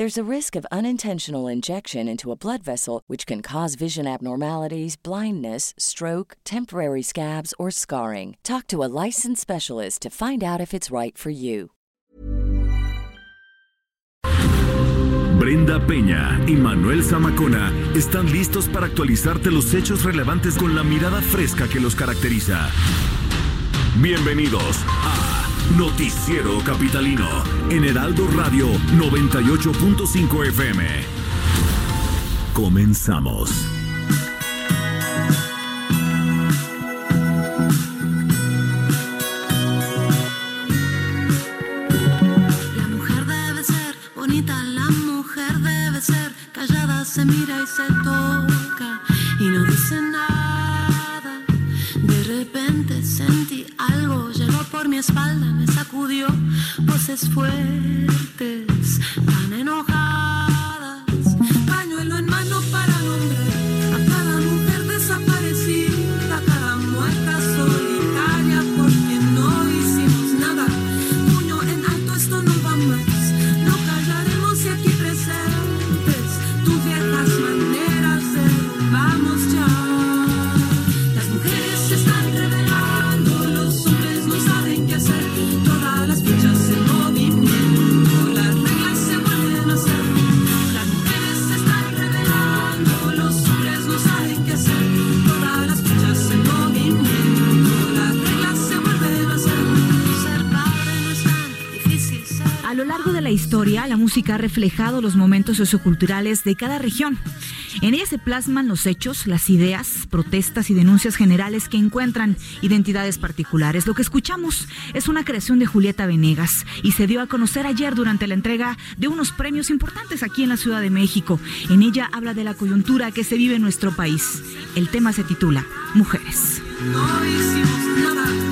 There's a risk of unintentional injection into a blood vessel, which can cause vision abnormalities, blindness, stroke, temporary scabs, or scarring. Talk to a licensed specialist to find out if it's right for you. Brenda Peña y Manuel Zamacona están listos para actualizarte los hechos relevantes con la mirada fresca que los caracteriza. Bienvenidos a Noticiero Capitalino en Heraldo Radio 98.5 FM. Comenzamos. La mujer debe ser bonita, la mujer debe ser callada, se mira y se toca y no dice nada. De repente sentí algo, por mi espalda, me sacudió voces fuertes, tan enojadas. Historia, la música ha reflejado los momentos socioculturales de cada región. En ella se plasman los hechos, las ideas, protestas y denuncias generales que encuentran identidades particulares. Lo que escuchamos es una creación de Julieta Venegas y se dio a conocer ayer durante la entrega de unos premios importantes aquí en la Ciudad de México. En ella habla de la coyuntura que se vive en nuestro país. El tema se titula Mujeres. No hicimos nada,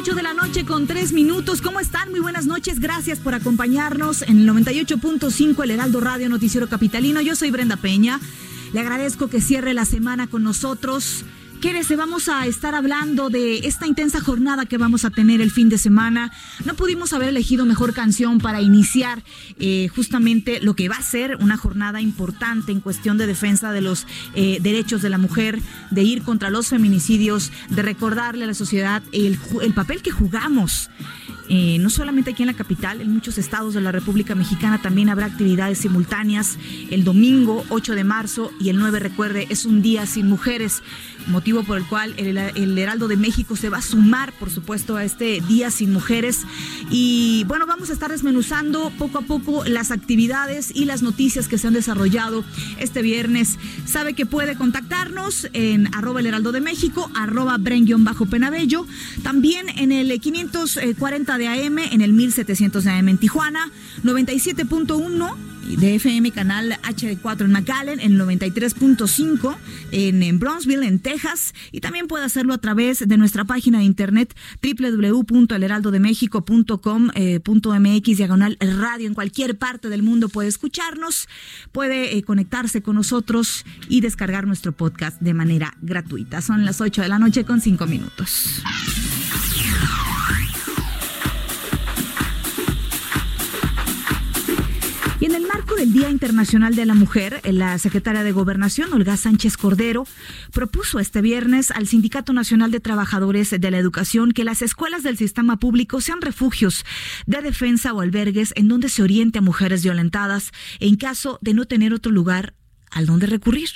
8 de la noche con 3 minutos. ¿Cómo están? Muy buenas noches. Gracias por acompañarnos en el 98.5 El Heraldo Radio Noticiero Capitalino. Yo soy Brenda Peña. Le agradezco que cierre la semana con nosotros. Quédese, vamos a estar hablando de esta intensa jornada que vamos a tener el fin de semana. No pudimos haber elegido mejor canción para iniciar eh, justamente lo que va a ser una jornada importante en cuestión de defensa de los eh, derechos de la mujer, de ir contra los feminicidios, de recordarle a la sociedad el, papel que jugamos. Eh, no solamente aquí en la capital, en muchos estados de la República Mexicana también habrá actividades simultáneas. El domingo 8 de marzo y el 9, recuerde, es un día sin mujeres, motivo por el cual el, el Heraldo de México se va a sumar, por supuesto, a este día sin mujeres. Y bueno, vamos a estar desmenuzando poco a poco las actividades y las noticias que se han desarrollado este viernes. Sabe que puede contactarnos en arroba el heraldo de México, arroba bren-penabello, también en el 540 de AM, en el 1700 de AM en Tijuana, 97.1 de FM canal HD4 en McAllen, en 93.5 en, en Bronzeville, en Texas, y también puede hacerlo a través de nuestra página de internet www.elheraldodemexico.com.mx eh, diagonal radio. En cualquier parte del mundo puede escucharnos, puede eh, conectarse con nosotros y descargar nuestro podcast de manera gratuita. Son las 8 de la noche con 5 minutos. Y en el marco del Día Internacional de la Mujer, la secretaria de Gobernación, Olga Sánchez Cordero, propuso este viernes al Sindicato Nacional de Trabajadores de la Educación que las escuelas del sistema público sean refugios de defensa o albergues en donde se oriente a mujeres violentadas en caso de no tener otro lugar al donde recurrir.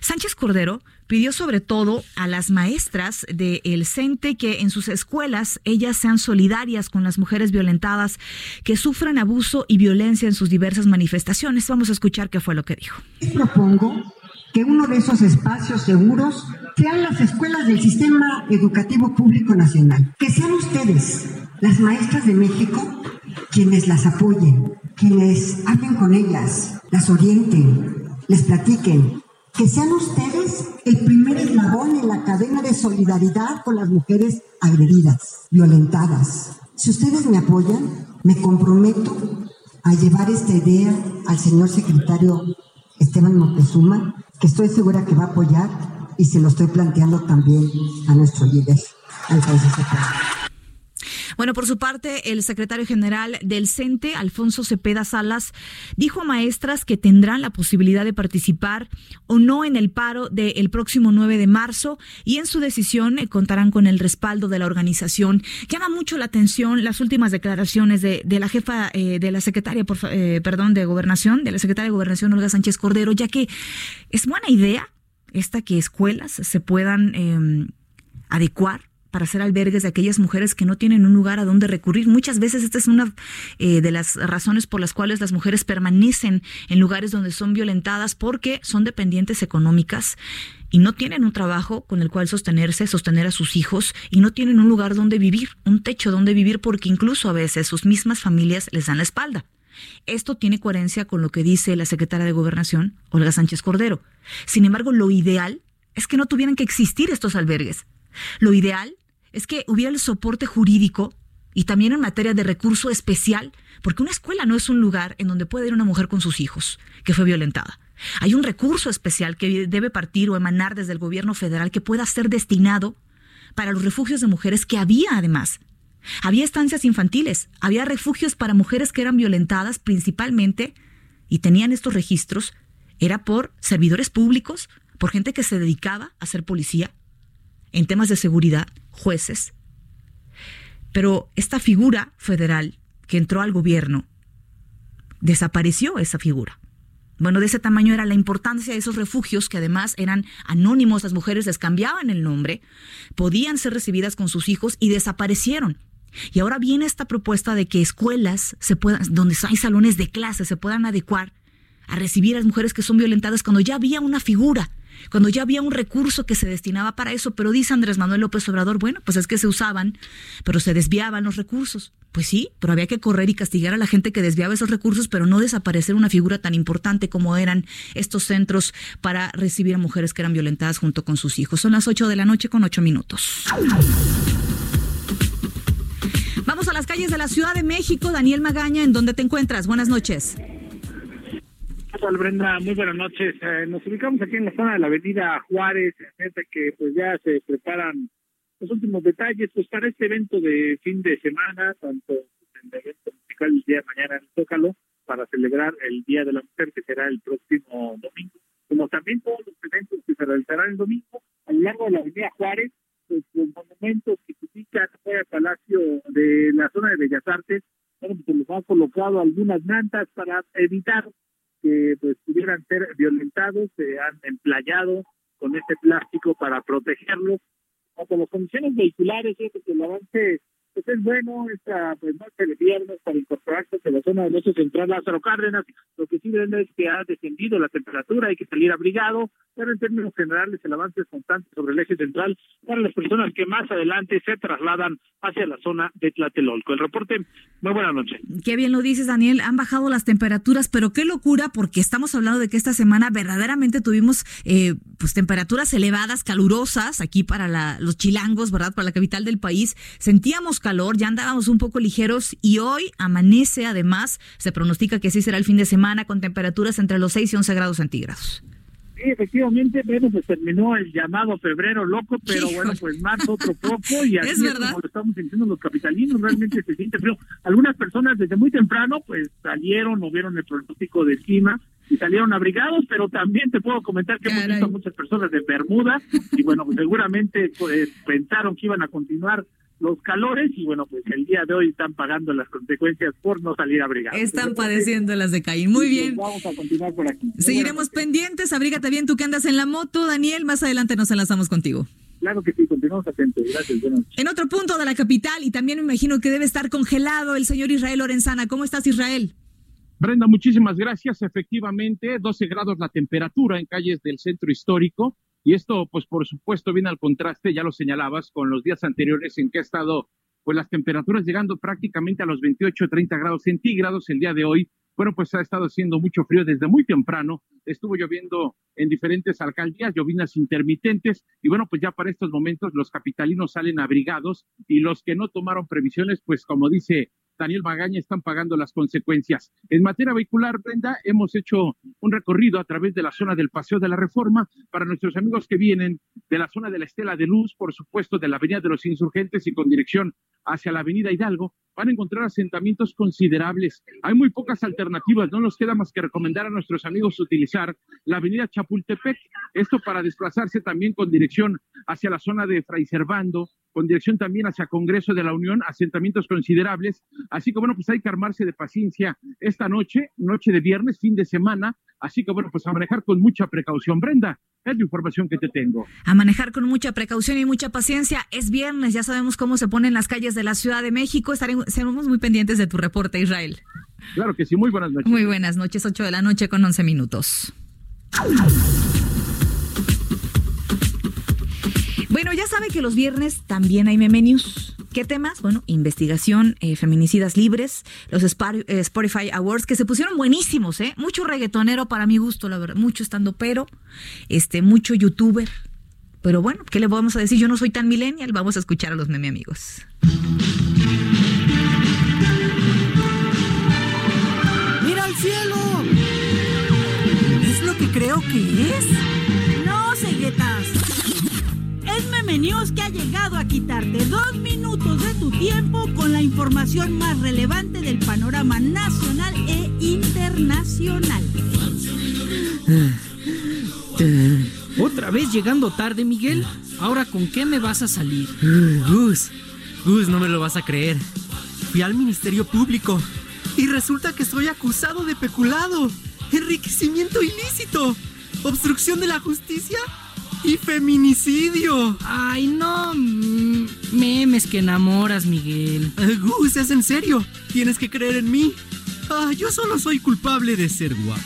Sánchez Cordero pidió sobre todo a las maestras del CENTE que en sus escuelas ellas sean solidarias con las mujeres violentadas que sufran abuso y violencia en sus diversas manifestaciones. Vamos a escuchar qué fue lo que dijo. Propongo que uno de esos espacios seguros sean las escuelas del Sistema Educativo Público Nacional. Que sean ustedes, las maestras de México, quienes las apoyen, quienes hablen con ellas, las orienten, les platiquen, que sean ustedes el primer eslabón en la cadena de solidaridad con las mujeres agredidas, violentadas. Si ustedes me apoyan, me comprometo a llevar esta idea al señor secretario Esteban Montezuma, que estoy segura que va a apoyar y se lo estoy planteando también a nuestro líder, Alfonso Cepeda. Bueno, por su parte, el secretario general del CENTE, Alfonso Cepeda Salas, dijo a maestras que tendrán la posibilidad de participar o no en el paro del próximo 9 de marzo y en su decisión eh, contarán con el respaldo de la organización. Llama mucho la atención las últimas declaraciones de, la jefa eh, de la secretaria, por, eh, perdón, de Gobernación, de la secretaria de Gobernación, Olga Sánchez Cordero, ya que es buena idea esta que escuelas se puedan em, adecuar para hacer albergues de aquellas mujeres que no tienen un lugar a donde recurrir. Muchas veces esta es una eh, de las razones por las cuales las mujeres permanecen en lugares donde son violentadas porque son dependientes económicas y no tienen un trabajo con el cual sostenerse, sostener a sus hijos y no tienen un lugar donde vivir, un techo donde vivir porque incluso a veces sus mismas familias les dan la espalda. Esto tiene coherencia con lo que dice la secretaria de Gobernación, Olga Sánchez Cordero. Sin embargo, lo ideal es que no tuvieran que existir estos albergues. Lo ideal es que hubiera el soporte jurídico y también en materia de recurso especial, porque una escuela no es un lugar en donde puede ir una mujer con sus hijos que fue violentada. Hay un recurso especial que debe partir o emanar desde el gobierno federal que pueda ser destinado para los refugios de mujeres que había además. Había estancias infantiles, había refugios para mujeres que eran violentadas principalmente y tenían estos registros, era por servidores públicos, por gente que se dedicaba a ser policía, en temas de seguridad, jueces. Pero esta figura federal que entró al gobierno, desapareció esa figura. Bueno, de ese tamaño era la importancia de esos refugios que además eran anónimos, las mujeres les cambiaban el nombre, podían ser recibidas con sus hijos y desaparecieron. Y ahora viene esta propuesta de que escuelas se puedan, donde hay salones de clase se puedan adecuar a recibir a las mujeres que son violentadas cuando ya había una figura cuando ya había un recurso que se destinaba para eso, pero dice Andrés Manuel López Obrador, bueno, pues es que se usaban, pero se desviaban los recursos. Pues sí, pero había que correr y castigar a la gente que desviaba esos recursos, pero no desaparecer una figura tan importante como eran estos centros para recibir a mujeres que eran violentadas junto con sus hijos. Son las 8 de la noche con 8 minutos. Vamos a las calles de la Ciudad de México. Daniel Magaña, ¿en dónde te encuentras? Buenas noches. Hola Brenda? Muy buenas noches. Eh, nos ubicamos aquí en la zona de la avenida Juárez, gente que pues ya se preparan los últimos detalles pues para este evento de fin de semana, tanto el evento musical el día de mañana en Zócalo, para celebrar el Día de la Mujer que será el próximo domingo, como también todos los eventos que se realizarán el domingo a lo largo de la avenida Juárez, pues los monumentos que se ubican fuera del Palacio de la zona de Bellas Artes, bueno, pues se les han colocado algunas mantas para evitar que pues pudieran ser violentados, se han emplayado con este plástico para protegerlos. con las condiciones vehiculares, que el avance pues es bueno esta pues noche de viernes para incorporarse a la zona del oeste central Lázaro Cárdenas. Lo que sí ven es que ha descendido la temperatura, hay que salir abrigado, pero en términos generales el avance es constante sobre el eje central para las personas que más adelante se trasladan hacia la zona de Tlatelolco. El reporte, muy buena noche. Qué bien lo dices, Daniel. Han bajado las temperaturas, pero qué locura porque estamos hablando de que esta semana verdaderamente tuvimos eh, pues temperaturas elevadas, calurosas aquí para la, los chilangos, ¿verdad? Para la capital del país. Sentíamos calor, ya andábamos un poco ligeros y hoy amanece además, se pronostica que así será el fin de semana con temperaturas entre los 6 y 11 grados centígrados. Sí, efectivamente, bueno, pues terminó el llamado febrero loco, pero bueno, pues más otro poco y así Es es, verdad. como lo estamos sintiendo los capitalinos, realmente se siente frío. Algunas personas desde muy temprano pues salieron o vieron el pronóstico de clima y salieron abrigados, pero también te puedo comentar que hemos visto a muchas personas de Bermuda y bueno, pues seguramente pues pensaron que iban a continuar los calores y bueno, pues el día de hoy están pagando las consecuencias por no salir abrigados. Están padeciendo las de Caín. Muy bien. Vamos a continuar por aquí. Seguiremos pendientes. Abrígate bien tú que andas en la moto, Daniel. Más adelante nos enlazamos contigo. Claro que sí, continuamos atentos. Gracias. Buenas noches. En otro punto de la capital, y también me imagino que debe estar congelado el señor Israel Lorenzana. ¿Cómo estás, Israel? Brenda, muchísimas gracias. Efectivamente, 12 grados la temperatura en calles del centro histórico. Y esto, pues por supuesto, viene al contraste, ya lo señalabas, con los días anteriores en que ha estado, pues las temperaturas llegando prácticamente a los 28, 30 grados centígrados el día de hoy. Bueno, pues ha estado haciendo mucho frío desde muy temprano. Estuvo lloviendo en diferentes alcaldías, llovinas intermitentes. Y bueno, pues ya para estos momentos los capitalinos salen abrigados y los que no tomaron previsiones, pues como dice Daniel Magaña, están pagando las consecuencias. En materia vehicular, Brenda, hemos hecho un recorrido a través de la zona del Paseo de la Reforma para nuestros amigos que vienen de la zona de la Estela de Luz, por supuesto, de la Avenida de los Insurgentes y con dirección hacia la Avenida Hidalgo, van a encontrar asentamientos considerables. Hay muy pocas alternativas, no nos queda más que recomendar a nuestros amigos utilizar la Avenida Chapultepec, esto para desplazarse también con dirección hacia la zona de Fray Servando, con dirección también hacia Congreso de la Unión, asentamientos considerables. Así que bueno, pues hay que armarse de paciencia esta noche, noche de viernes, fin de semana. Así que bueno, pues a manejar con mucha precaución. Brenda, es la información que te tengo. A manejar con mucha precaución y mucha paciencia. Es viernes, ya sabemos cómo se ponen las calles de la Ciudad de México. Estaremos seremos muy pendientes de tu reporte, Israel. Claro que sí, muy buenas noches. Muy buenas noches, 8 de la noche con 11 minutos. Bueno, ya sabe que los viernes también hay meme news. ¿Qué temas? Bueno, investigación, eh, feminicidas libres, los eh, Spotify Awards que se pusieron buenísimos, ¿eh? Mucho reggaetonero para mi gusto, la verdad, mucho estando pero, este, mucho youtuber. Pero bueno, ¿qué le vamos a decir? Yo no soy tan millennial, vamos a escuchar a los meme amigos. ¡Mira al cielo! ¿Es lo que creo que es? No, ceguetas. Es Meme News que ha llegado a quitarte dos minutos de tu tiempo con la información más relevante del panorama nacional e internacional. ¿Otra vez llegando tarde, Miguel? ¿Ahora con qué me vas a salir? Gus, Gus, no me lo vas a creer. Fui al Ministerio Público y resulta que soy acusado de peculado, enriquecimiento ilícito, obstrucción de la justicia y feminicidio. Ay, no. Memes que enamoras, Miguel. Gus, es en serio. Tienes que creer en mí. Ah, yo solo soy culpable de ser guapo.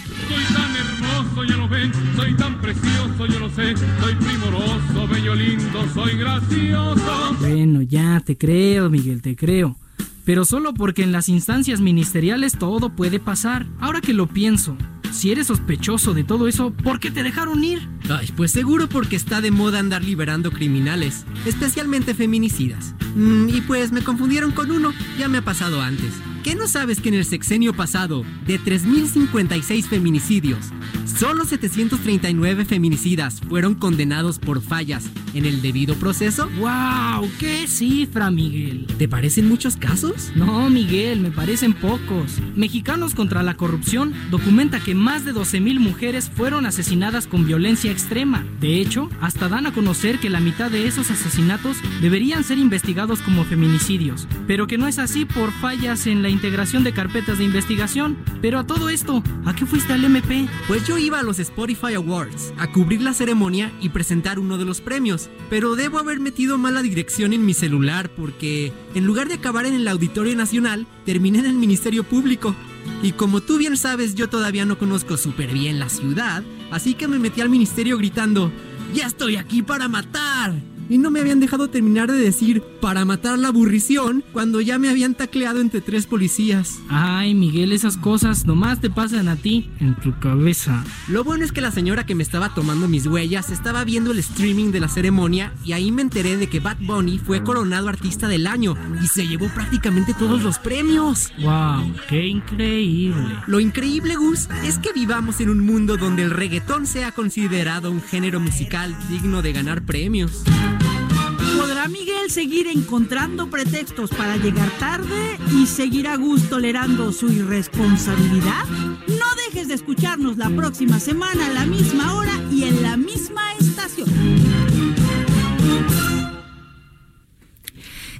Soy tan hermoso, ya lo ven, soy tan precioso, yo lo sé, soy primoroso, bello, lindo, soy gracioso. Bueno, ya, te creo, Miguel, te creo. Pero solo porque en las instancias ministeriales todo puede pasar. Ahora que lo pienso, si eres sospechoso de todo eso, ¿por qué te dejaron ir? Ay, pues seguro porque está de moda andar liberando criminales, especialmente feminicidas. Mm, y pues me confundieron con uno, ya me ha pasado antes. ¿Qué no sabes que en el sexenio pasado, de 3.056 feminicidios, solo 739 feminicidas fueron condenados por fallas en el debido proceso? ¡Wow! ¡Qué cifra, Miguel! ¿Te parecen muchos casos? No, Miguel, me parecen pocos. Mexicanos contra la corrupción documenta que más de 12.000 mujeres fueron asesinadas con violencia extrema. De hecho, hasta dan a conocer que la mitad de esos asesinatos deberían ser investigados como feminicidios, pero que no es así por fallas en la integración de carpetas de investigación. Pero a todo esto, ¿a qué fuiste al MP? Pues yo iba a los Spotify Awards a cubrir la ceremonia y presentar uno de los premios, pero debo haber metido mala dirección en mi celular porque en lugar de acabar en el Auditorio Nacional, terminé en el Ministerio Público. Y como tú bien sabes, yo todavía no conozco súper bien la ciudad, así que me metí al ministerio gritando, ¡Ya estoy aquí para matar! Y no me habían dejado terminar de decir para matar la aburrición cuando ya me habían tacleado entre tres policías. Ay, Miguel, esas cosas nomás te pasan a ti en tu cabeza. Lo bueno es que la señora que me estaba tomando mis huellas estaba viendo el streaming de la ceremonia y ahí me enteré de que Bad Bunny fue coronado artista del año y se llevó prácticamente todos los premios. ¡Wow! ¡Qué increíble! Lo increíble, Gus, es que vivamos en un mundo donde el reggaetón sea considerado un género musical digno de ganar premios. ¿Podrá Miguel seguir encontrando pretextos para llegar tarde y seguir a gusto tolerando su irresponsabilidad? No dejes de escucharnos la próxima semana a la misma hora y en la misma estación.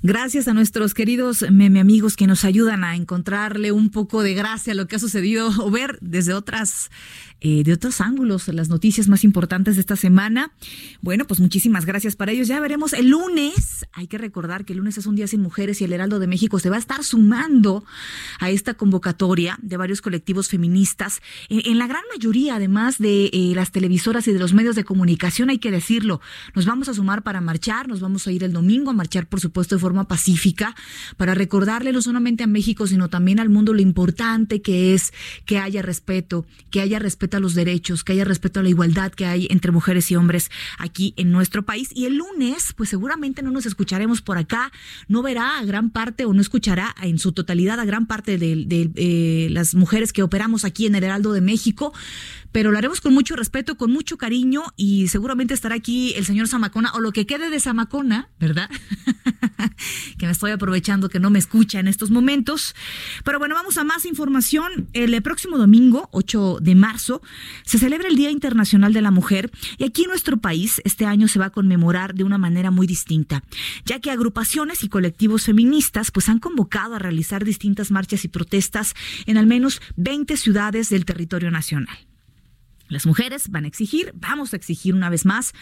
Gracias a nuestros queridos meme amigos que nos ayudan a encontrarle un poco de gracia a lo que ha sucedido o ver desde otras eh, de otros ángulos las noticias más importantes de esta semana. Bueno, pues muchísimas gracias para ellos. Ya veremos el lunes. Hay que recordar que el lunes es un día sin mujeres y el Heraldo de México se va a estar sumando a esta convocatoria de varios colectivos feministas. En, la gran mayoría, además de eh, las televisoras y de los medios de comunicación, hay que decirlo, nos vamos a sumar para marchar, nos vamos a ir el domingo a marchar, por supuesto, de forma pacífica, para recordarle no solamente a México, sino también al mundo lo importante que es que haya respeto, que haya respeto a los derechos, que haya respeto a la igualdad que hay entre mujeres y hombres aquí en nuestro país. Y el lunes, pues seguramente no nos escucharemos por acá, no verá a gran parte o no escuchará en su totalidad a gran parte de, de eh, las mujeres que operamos aquí en el Heraldo de México, pero lo haremos con mucho respeto, con mucho cariño y seguramente estará aquí el señor Zamacona o lo que quede de Zamacona, ¿verdad? que me estoy aprovechando que no me escucha en estos momentos. Pero bueno, vamos a más información. El próximo domingo, 8 de marzo, se celebra el Día Internacional de la Mujer y aquí en nuestro país este año se va a conmemorar de una manera muy distinta, ya que agrupaciones y colectivos feministas pues han convocado a realizar distintas marchas y protestas en al menos 20 ciudades del territorio nacional. Las mujeres van a exigir, vamos a exigir una vez más,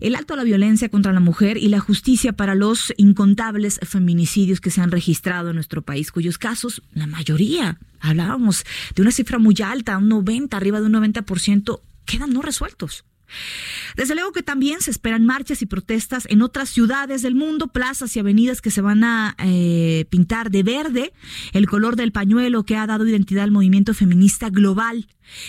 el alto a la violencia contra la mujer y la justicia para los incontables feminicidios que se han registrado en nuestro país, cuyos casos, la mayoría, hablábamos de una cifra muy alta, un 90, arriba de un 90%, quedan no resueltos. Desde luego que también se esperan marchas y protestas en otras ciudades del mundo, plazas y avenidas que se van a eh, pintar de verde, el color del pañuelo que ha dado identidad al movimiento feminista global.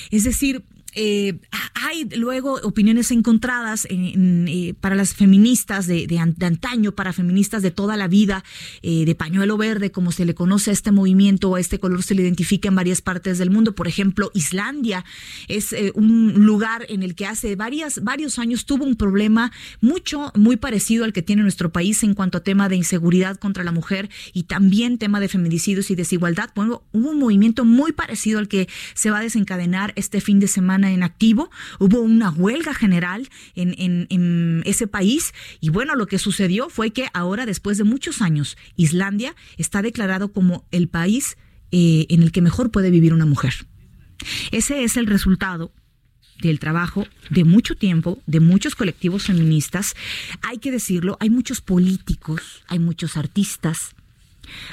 Es decir, eh, hay luego opiniones encontradas eh, para las feministas de, antaño, para feministas de toda la vida, eh, de pañuelo verde, como se le conoce a este movimiento o a este color, se le identifica en varias partes del mundo. Por ejemplo, Islandia es un lugar en el que hace varias, varios años tuvo un problema mucho, muy parecido al que tiene nuestro país en cuanto a tema de inseguridad contra la mujer y también tema de feminicidios y desigualdad. Bueno, hubo un movimiento muy parecido al que se va a desencadenar este fin de semana en activo, hubo una huelga general en, en, ese país y bueno, lo que sucedió fue que ahora, después de muchos años, Islandia está declarado como el país eh, en el que mejor puede vivir una mujer. Ese es el resultado del trabajo de mucho tiempo, de muchos colectivos feministas. Hay que decirlo, hay muchos políticos, hay muchos artistas,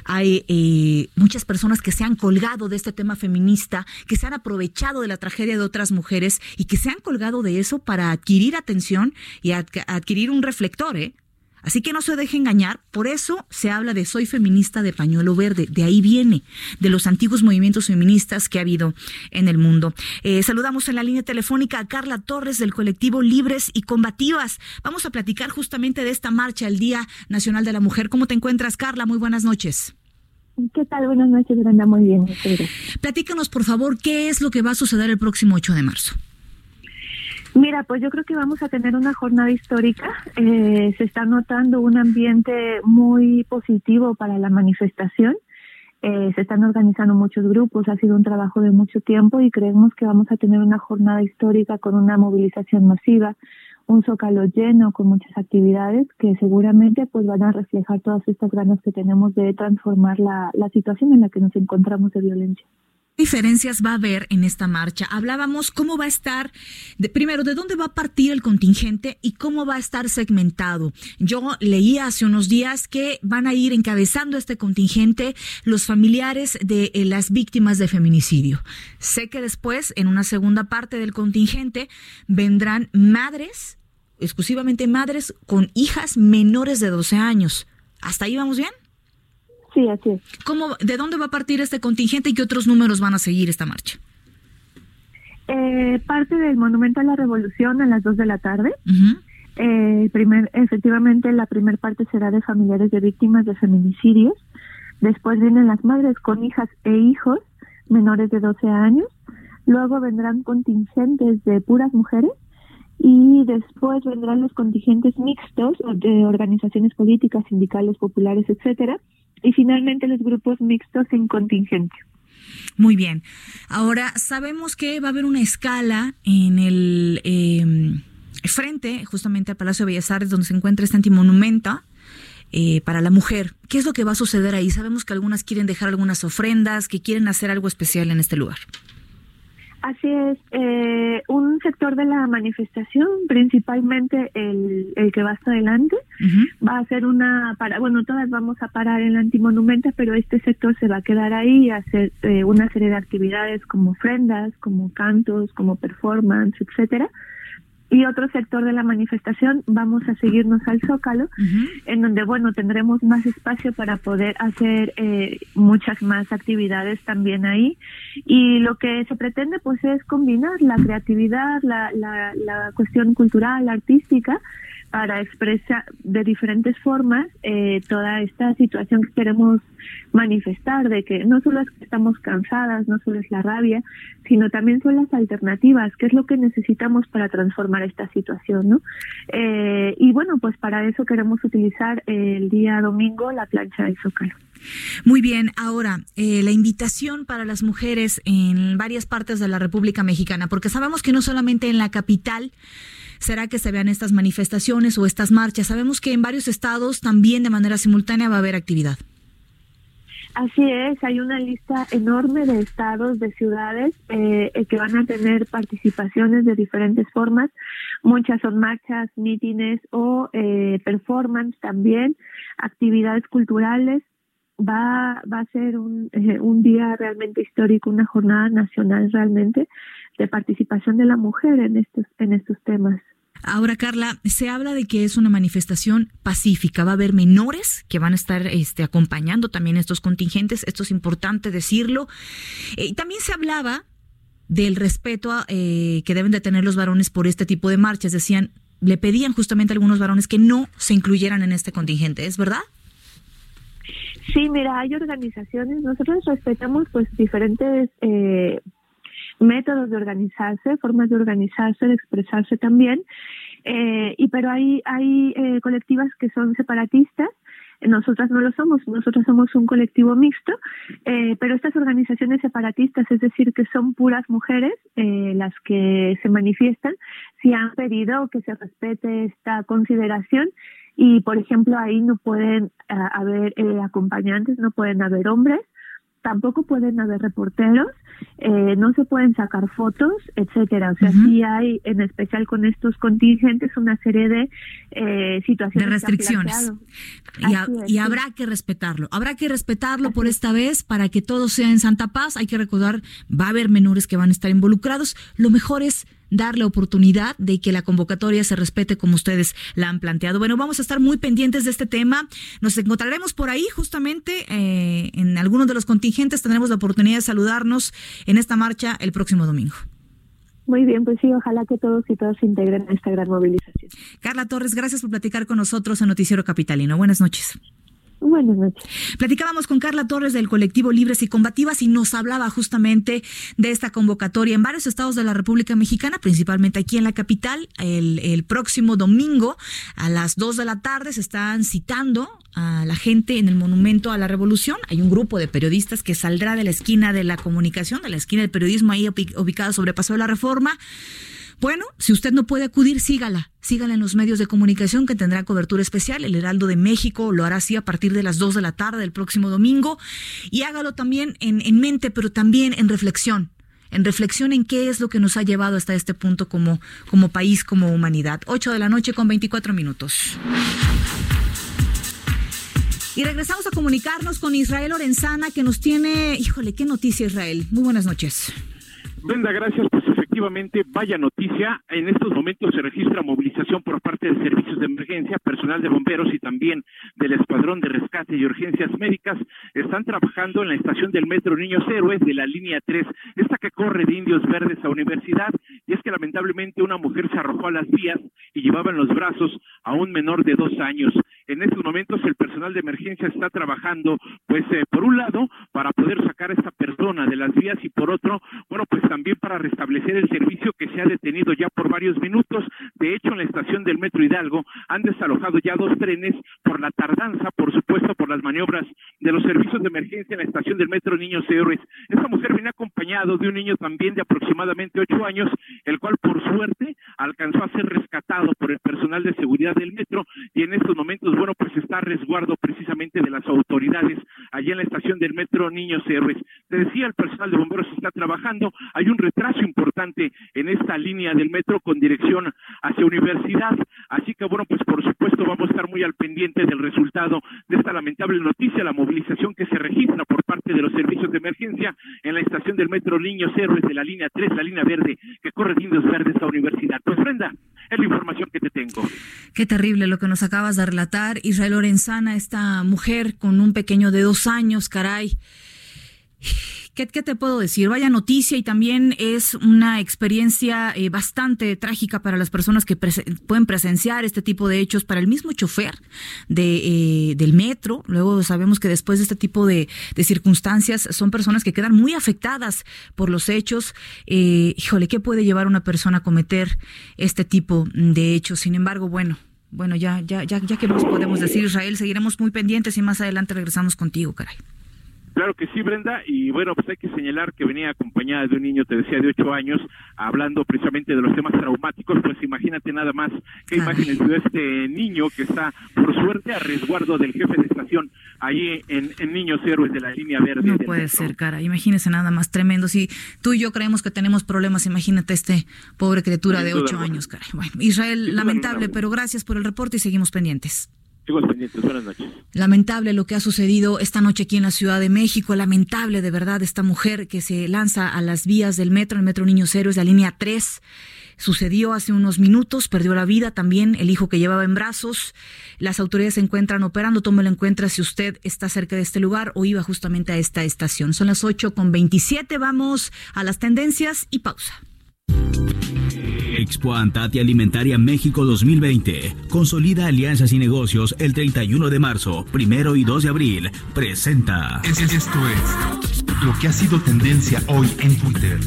hay eh, muchas personas que se han colgado de este tema feminista, que se han aprovechado de la tragedia de otras mujeres y que se han colgado de eso para adquirir atención y adquirir un reflector, ¿eh? Así que no se deje engañar, por eso se habla de soy feminista de pañuelo verde, de ahí viene, de los antiguos movimientos feministas que ha habido en el mundo. Eh, saludamos en la línea telefónica a Carla Torres del colectivo Libres y Combativas. Vamos a platicar justamente de esta marcha, el Día Nacional de la Mujer. ¿Cómo te encuentras, Carla? Muy buenas noches. ¿Qué tal? Buenas noches, Brenda. Muy bien. Platícanos, por favor, qué es lo que va a suceder el próximo 8 de marzo. Mira, pues yo creo que vamos a tener una jornada histórica. Eh, se está notando un ambiente muy positivo para la manifestación. Eh, se están organizando muchos grupos, ha sido un trabajo de mucho tiempo y creemos que vamos a tener una jornada histórica con una movilización masiva, un zócalo lleno con muchas actividades que seguramente pues van a reflejar todas estas ganas que tenemos de transformar la, la situación en la que nos encontramos de violencia. Diferencias va a haber en esta marcha? Hablábamos cómo va a estar, de, primero, de dónde va a partir el contingente y cómo va a estar segmentado. Yo leía hace unos días que van a ir encabezando este contingente los familiares de eh, las víctimas de feminicidio. Sé que después, en una segunda parte del contingente, vendrán madres, exclusivamente madres con hijas menores de 12 años. ¿Hasta ahí vamos bien? Sí, así es. ¿Cómo, ¿De dónde va a partir este contingente y qué otros números van a seguir esta marcha? Eh, parte del Monumento a la Revolución a las 2 de la tarde. eh, primer, efectivamente, la primera parte será de familiares de víctimas de feminicidios. Después vienen las madres con hijas e hijos menores de 12 años. Luego vendrán contingentes de puras mujeres y después vendrán los contingentes mixtos de organizaciones políticas, sindicales, populares, etcétera, y finalmente los grupos mixtos sin contingente. Muy bien. Ahora, sabemos que va a haber una escala en el eh, frente, justamente al Palacio de Bellas Artes, donde se encuentra este antimonumento. Eh, para la mujer. ¿Qué es lo que va a suceder ahí? Sabemos que algunas quieren dejar algunas ofrendas, que quieren hacer algo especial en este lugar. Así es, eh, un sector de la manifestación, principalmente el, el que va hasta adelante, va a hacer una, para, bueno, todas vamos a parar en el antimonumento, pero este sector se va a quedar ahí y hacer eh, una serie de actividades como ofrendas, como cantos, como performance, etcétera y otro sector de la manifestación vamos a seguirnos al Zócalo, en donde, bueno, tendremos más espacio para poder hacer eh, muchas más actividades también ahí. Y lo que se pretende, pues, es combinar la creatividad, la, la, la cuestión cultural, artística, para expresar de diferentes formas eh, toda esta situación que queremos manifestar, de que no solo es que estamos cansadas, no solo es la rabia, sino también son las alternativas, qué es lo que necesitamos para transformar esta situación, ¿no? Eh, y bueno, pues para eso queremos utilizar el día domingo la plancha de Zócalo. Muy bien, ahora eh, la invitación para las mujeres en varias partes de la República Mexicana, porque sabemos que no solamente en la capital, será que se vean estas manifestaciones o estas marchas. Sabemos que en varios estados también de manera simultánea va a haber actividad. Así es, hay una lista enorme de estados, de ciudades eh, que van a tener participaciones de diferentes formas. Muchas son marchas, mítines o eh, performance también, actividades culturales. Va, va a ser un, eh, un día realmente histórico, una jornada nacional realmente de participación de la mujer en estos, en estos temas. Ahora, Carla, se habla de que es una manifestación pacífica. Va a haber menores que van a estar este, acompañando también estos contingentes. Esto es importante decirlo. Eh, también se hablaba del respeto a, eh, que deben de tener los varones por este tipo de marchas. Decían, le pedían justamente a algunos varones que no se incluyeran en este contingente. ¿Es verdad? Sí, mira, hay organizaciones. Nosotros respetamos pues diferentes eh, métodos de organizarse, formas de organizarse, de expresarse también. Eh, y pero hay hay eh, colectivas que son separatistas. Nosotras no lo somos, nosotros somos un colectivo mixto, eh, pero estas organizaciones separatistas, es decir, que son puras mujeres eh, las que se manifiestan, si han pedido que se respete esta consideración. Y, por ejemplo, ahí no pueden eh, haber eh, acompañantes, no pueden haber hombres, tampoco pueden haber reporteros, eh, no se pueden sacar fotos, etcétera. O sea, sí hay, en especial con estos contingentes, una serie de eh, situaciones. De restricciones. Y, a, y, habrá que respetarlo. Habrá que respetarlo Así por esta vez para que todo sea en Santa Paz. Hay que recordar, va a haber menores que van a estar involucrados. Lo mejor es dar la oportunidad de que la convocatoria se respete como ustedes la han planteado. Bueno, vamos a estar muy pendientes de este tema. Nos encontraremos por ahí justamente eh, en algunos de los contingentes. Tendremos la oportunidad de saludarnos en esta marcha el próximo domingo. Muy bien, pues sí, ojalá que todos y todas se integren en esta gran movilización. Carla Torres, gracias por platicar con nosotros en Noticiero Capitalino. Buenas noches. Buenas noches. Platicábamos con Carla Torres del colectivo Libres y Combativas y nos hablaba justamente de esta convocatoria en varios estados de la República Mexicana, principalmente aquí en la capital. El, próximo domingo a las 2 de la tarde se están citando a la gente en el Monumento a la Revolución. Hay un grupo de periodistas que saldrá de la esquina de la comunicación, de la esquina del periodismo ahí ubicada sobre Paso de la Reforma Bueno, si usted no puede acudir, sígala. Sígala en los medios de comunicación que tendrá cobertura especial. El Heraldo de México lo hará así a partir de las 2 de la tarde del próximo domingo. Y hágalo también en, en mente, pero también en reflexión en reflexión en qué es lo que nos ha llevado hasta este punto como, como país, como humanidad. 8 de la noche con 24 minutos. Y regresamos a comunicarnos con Israel Lorenzana, que nos tiene, híjole, qué noticia Israel. Muy buenas noches. Brenda, gracias. Efectivamente, vaya noticia. En estos momentos se registra movilización por parte de servicios de emergencia, personal de bomberos y también del Escuadrón de Rescate y Urgencias Médicas. Están trabajando en la estación del Metro Niños Héroes de la línea 3, esta que corre de Indios Verdes a Universidad. Y es que lamentablemente una mujer se arrojó a las vías y llevaba en los brazos a un menor de dos años. En estos momentos el personal de emergencia está trabajando, pues eh, por un lado, para poder sacar a esta persona de las vías y por otro, también para restablecer el servicio que se ha detenido ya por varios minutos. De hecho, en la estación del Metro Hidalgo han desalojado ya dos trenes por la tardanza, por supuesto, por las maniobras de los servicios de emergencia en la estación del Metro Niños Héroes. Esta mujer viene acompañado de un niño también de aproximadamente ocho años, el cual por suerte alcanzó a ser rescatado por el personal de seguridad del metro y en estos momentos bueno, pues está a resguardo precisamente de las autoridades allí en la estación del metro Niños Héroes. Te decía, el personal de bomberos está trabajando, hay un retraso importante en esta línea del metro con dirección hacia universidad, así que bueno, pues por supuesto vamos a estar muy al pendiente del resultado de esta lamentable noticia, la movilización que se registra por parte de los servicios de emergencia en la estación del metro Niños Héroes de la línea 3, la línea verde, que corre de Indios Verdes a Universidad. Pues Brenda, es la información que te tengo. Qué terrible lo que nos acabas de relatar. Israel Lorenzana, esta mujer con un pequeño de dos años, caray. ¿Qué, te puedo decir? Vaya noticia y también es una experiencia eh, bastante trágica para las personas que pueden presenciar este tipo de hechos, para el mismo chofer de, eh, del metro. Luego sabemos que después de este tipo de, circunstancias son personas que quedan muy afectadas por los hechos. Eh, híjole, ¿qué puede llevar una persona a cometer este tipo de hechos? Sin embargo, bueno, bueno, ya, ya, ya, ya que más podemos decir, Israel, seguiremos muy pendientes y más adelante regresamos contigo, caray. Claro que sí, Brenda, y bueno, pues hay que señalar que venía acompañada de un niño, te decía, de ocho años, hablando precisamente de los temas traumáticos, pues imagínate nada más qué imágenes de este niño que está, por suerte, a resguardo del jefe de estación, ahí en, Niños Héroes de la línea verde. No puede ser, cara, imagínese nada más tremendo. Si tú y yo creemos que tenemos problemas, imagínate este pobre criatura de ocho años, cara. Bueno, Israel, lamentable, pero gracias por el reporte y seguimos pendientes. Lamentable lo que ha sucedido esta noche aquí en la Ciudad de México. Lamentable, de verdad, esta mujer que se lanza a las vías del metro, el metro Niños Héroes, la línea 3. Sucedió hace unos minutos, perdió la vida también el hijo que llevaba en brazos. Las autoridades se encuentran operando, tómelo en cuenta si usted está cerca de este lugar o iba justamente a esta estación. Son las 8 con 27, vamos a las tendencias y pausa. Expo Antati Alimentaria México 2020. Consolida alianzas y negocios el 31 de marzo, primero y 2 de abril. Presenta. Esto es lo que ha sido tendencia hoy en Twitter.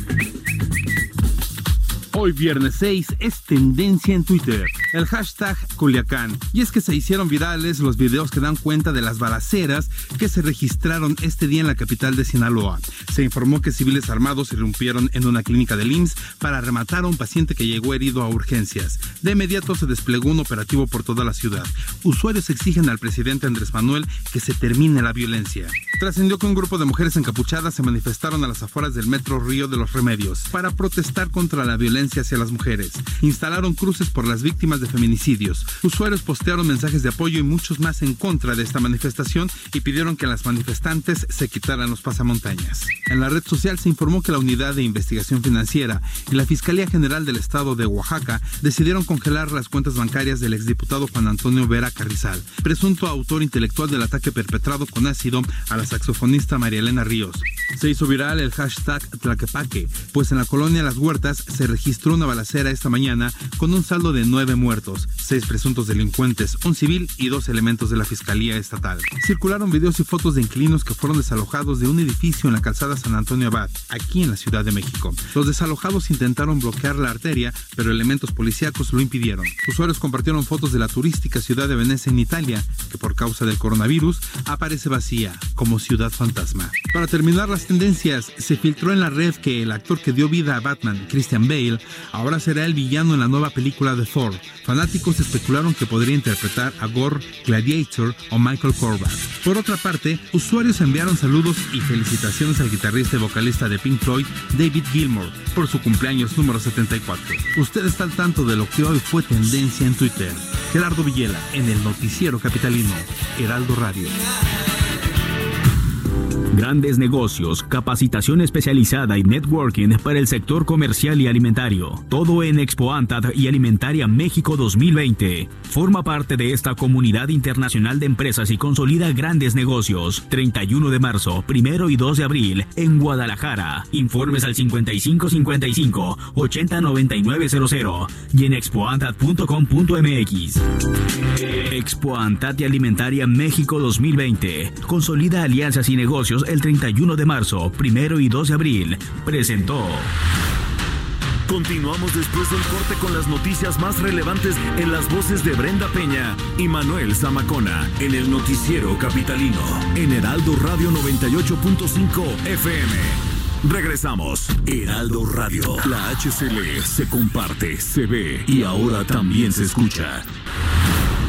Hoy viernes 6 es tendencia en Twitter, el hashtag Culiacán. Y es que se hicieron virales los videos que dan cuenta de las balaceras que se registraron este día en la capital de Sinaloa. Se informó que civiles armados irrumpieron en una clínica de IMSS para rematar a un paciente que llegó herido a urgencias. De inmediato se desplegó un operativo por toda la ciudad. Usuarios exigen al presidente Andrés Manuel que se termine la violencia. Trascendió que un grupo de mujeres encapuchadas se manifestaron a las afueras del metro Río de los Remedios para protestar contra la violencia hacia las mujeres. Instalaron cruces por las víctimas de feminicidios. Usuarios postearon mensajes de apoyo y muchos más en contra de esta manifestación y pidieron que las manifestantes se quitaran los pasamontañas. En la red social se informó que la Unidad de Investigación Financiera y la Fiscalía General del Estado de Oaxaca decidieron congelar las cuentas bancarias del exdiputado Juan Antonio Vera Carrizal, presunto autor intelectual del ataque perpetrado con ácido a la saxofonista María Elena Ríos. Se hizo viral el hashtag Tlaquepaque, pues en la colonia Las Huertas se registró una balacera esta mañana con un saldo de nueve muertos, seis presuntos delincuentes, un civil y dos elementos de la Fiscalía Estatal. Circularon videos y fotos de inquilinos que fueron desalojados de un edificio en la calzada San Antonio Abad, aquí en la Ciudad de México. Los desalojados intentaron bloquear la arteria, pero elementos policíacos lo impidieron. Usuarios compartieron fotos de la turística ciudad de Venecia en Italia, que por causa del coronavirus aparece vacía. como Ciudad Fantasma. Para terminar las tendencias, se filtró en la red que el actor que dio vida a Batman, Christian Bale, ahora será el villano en la nueva película de Thor. Fanáticos especularon que podría interpretar a Gore, Gladiator o Michael Korvac. Por otra parte, usuarios enviaron saludos y felicitaciones al guitarrista y vocalista de Pink Floyd, David Gilmour, por su cumpleaños número 74. Usted está al tanto de lo que hoy fue tendencia en Twitter. Gerardo Villela, en el Noticiero Capitalino, Heraldo Radio. Grandes negocios, capacitación especializada y networking para el sector comercial y alimentario. Todo en Expo Antad y Alimentaria México 2020. Forma parte de esta comunidad internacional de empresas y consolida grandes negocios. 31 de marzo, 1 y 2 de abril en Guadalajara. Informes al 5555 809900 y en expoantad.com.mx. Expo Antad y Alimentaria México 2020. Consolida alianzas y negocios el 31 de marzo, 1 y 2 de abril. Presentó. Continuamos después del corte con las noticias más relevantes en las voces de Brenda Peña y Manuel Zamacona en el noticiero capitalino en Heraldo Radio 98.5 FM. Regresamos. Heraldo Radio. La HCL se comparte, se ve y ahora también se escucha.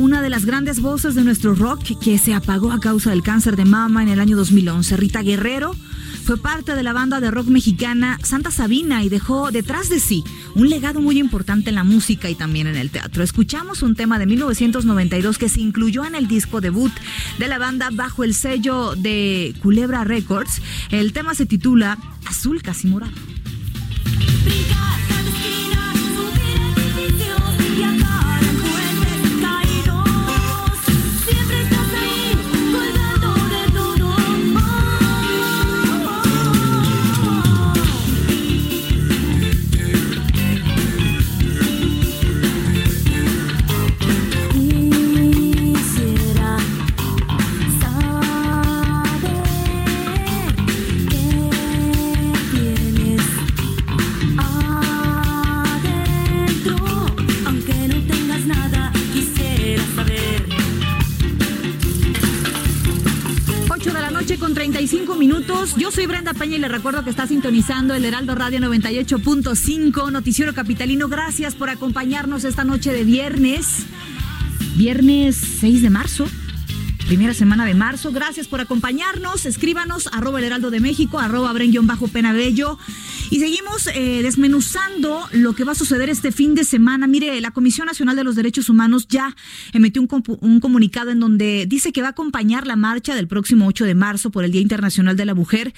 Una de las grandes voces de nuestro rock que se apagó a causa del cáncer de mama en el año 2011. Rita Guerrero fue parte de la banda de rock mexicana Santa Sabina y dejó detrás de sí un legado muy importante en la música y también en el teatro. Escuchamos un tema de 1992 que se incluyó en el disco debut de la banda bajo el sello de Culebra Records. El tema se titula Azul Casi Morado. Soy Brenda Peña y le recuerdo que está sintonizando el Heraldo Radio 98.5, Noticiero Capitalino. Gracias por acompañarnos esta noche de viernes. Viernes 6 de marzo. Primera semana de marzo. Gracias por acompañarnos. Escríbanos arroba el heraldo de México, arroba bajo pena bello. Y seguimos eh, desmenuzando lo que va a suceder este fin de semana. Mire, la Comisión Nacional de los Derechos Humanos ya emitió un, un comunicado en donde dice que va a acompañar la marcha del próximo 8 de marzo por el Día Internacional de la Mujer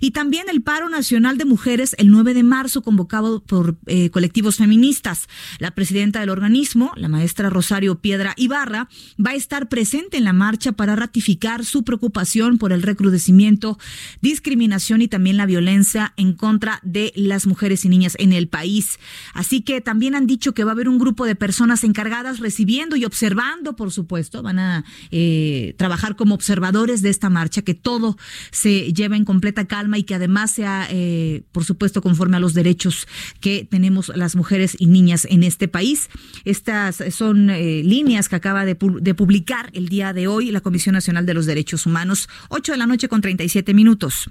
y también el paro nacional de mujeres el 9 de marzo convocado por eh, colectivos feministas. La presidenta del organismo, la maestra Rosario Piedra Ibarra, va a estar presente en la marcha para ratificar su preocupación por el recrudecimiento, discriminación y también la violencia en contra de las mujeres y niñas en el país. Así que también han dicho que va a haber un grupo de personas encargadas recibiendo y observando, por supuesto, van a eh, trabajar como observadores de esta marcha, que todo se lleva en completa calma y que además sea, eh, por supuesto, conforme a los derechos que tenemos las mujeres y niñas en este país. Estas son eh, líneas que acaba de, pu- de publicar el día de hoy la Comisión Nacional de los Derechos Humanos, 8 de la noche con 37 minutos.